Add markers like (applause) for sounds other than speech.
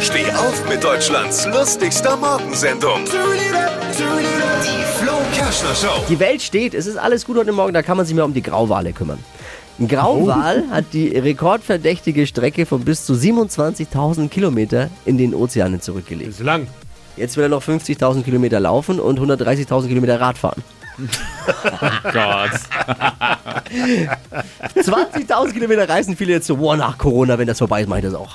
Steh auf mit Deutschlands lustigster Morgensendung. Die Flo Kerschner Show. Die Welt steht, es ist alles gut heute Morgen, da kann man sich mehr um die Grauwale kümmern. Ein Grauwal hat die rekordverdächtige Strecke von bis zu 27.000 Kilometer in den Ozeanen zurückgelegt. Ist lang. Jetzt will er noch 50.000 Kilometer laufen und 130.000 Kilometer Rad fahren. Gott. (laughs) 20.000 Kilometer reisen viele jetzt so, boah, nach Corona, wenn das vorbei ist, mache ich das auch.